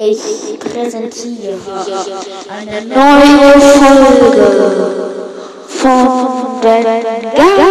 Ich präsentiere eine neue Folge von den Gastwein.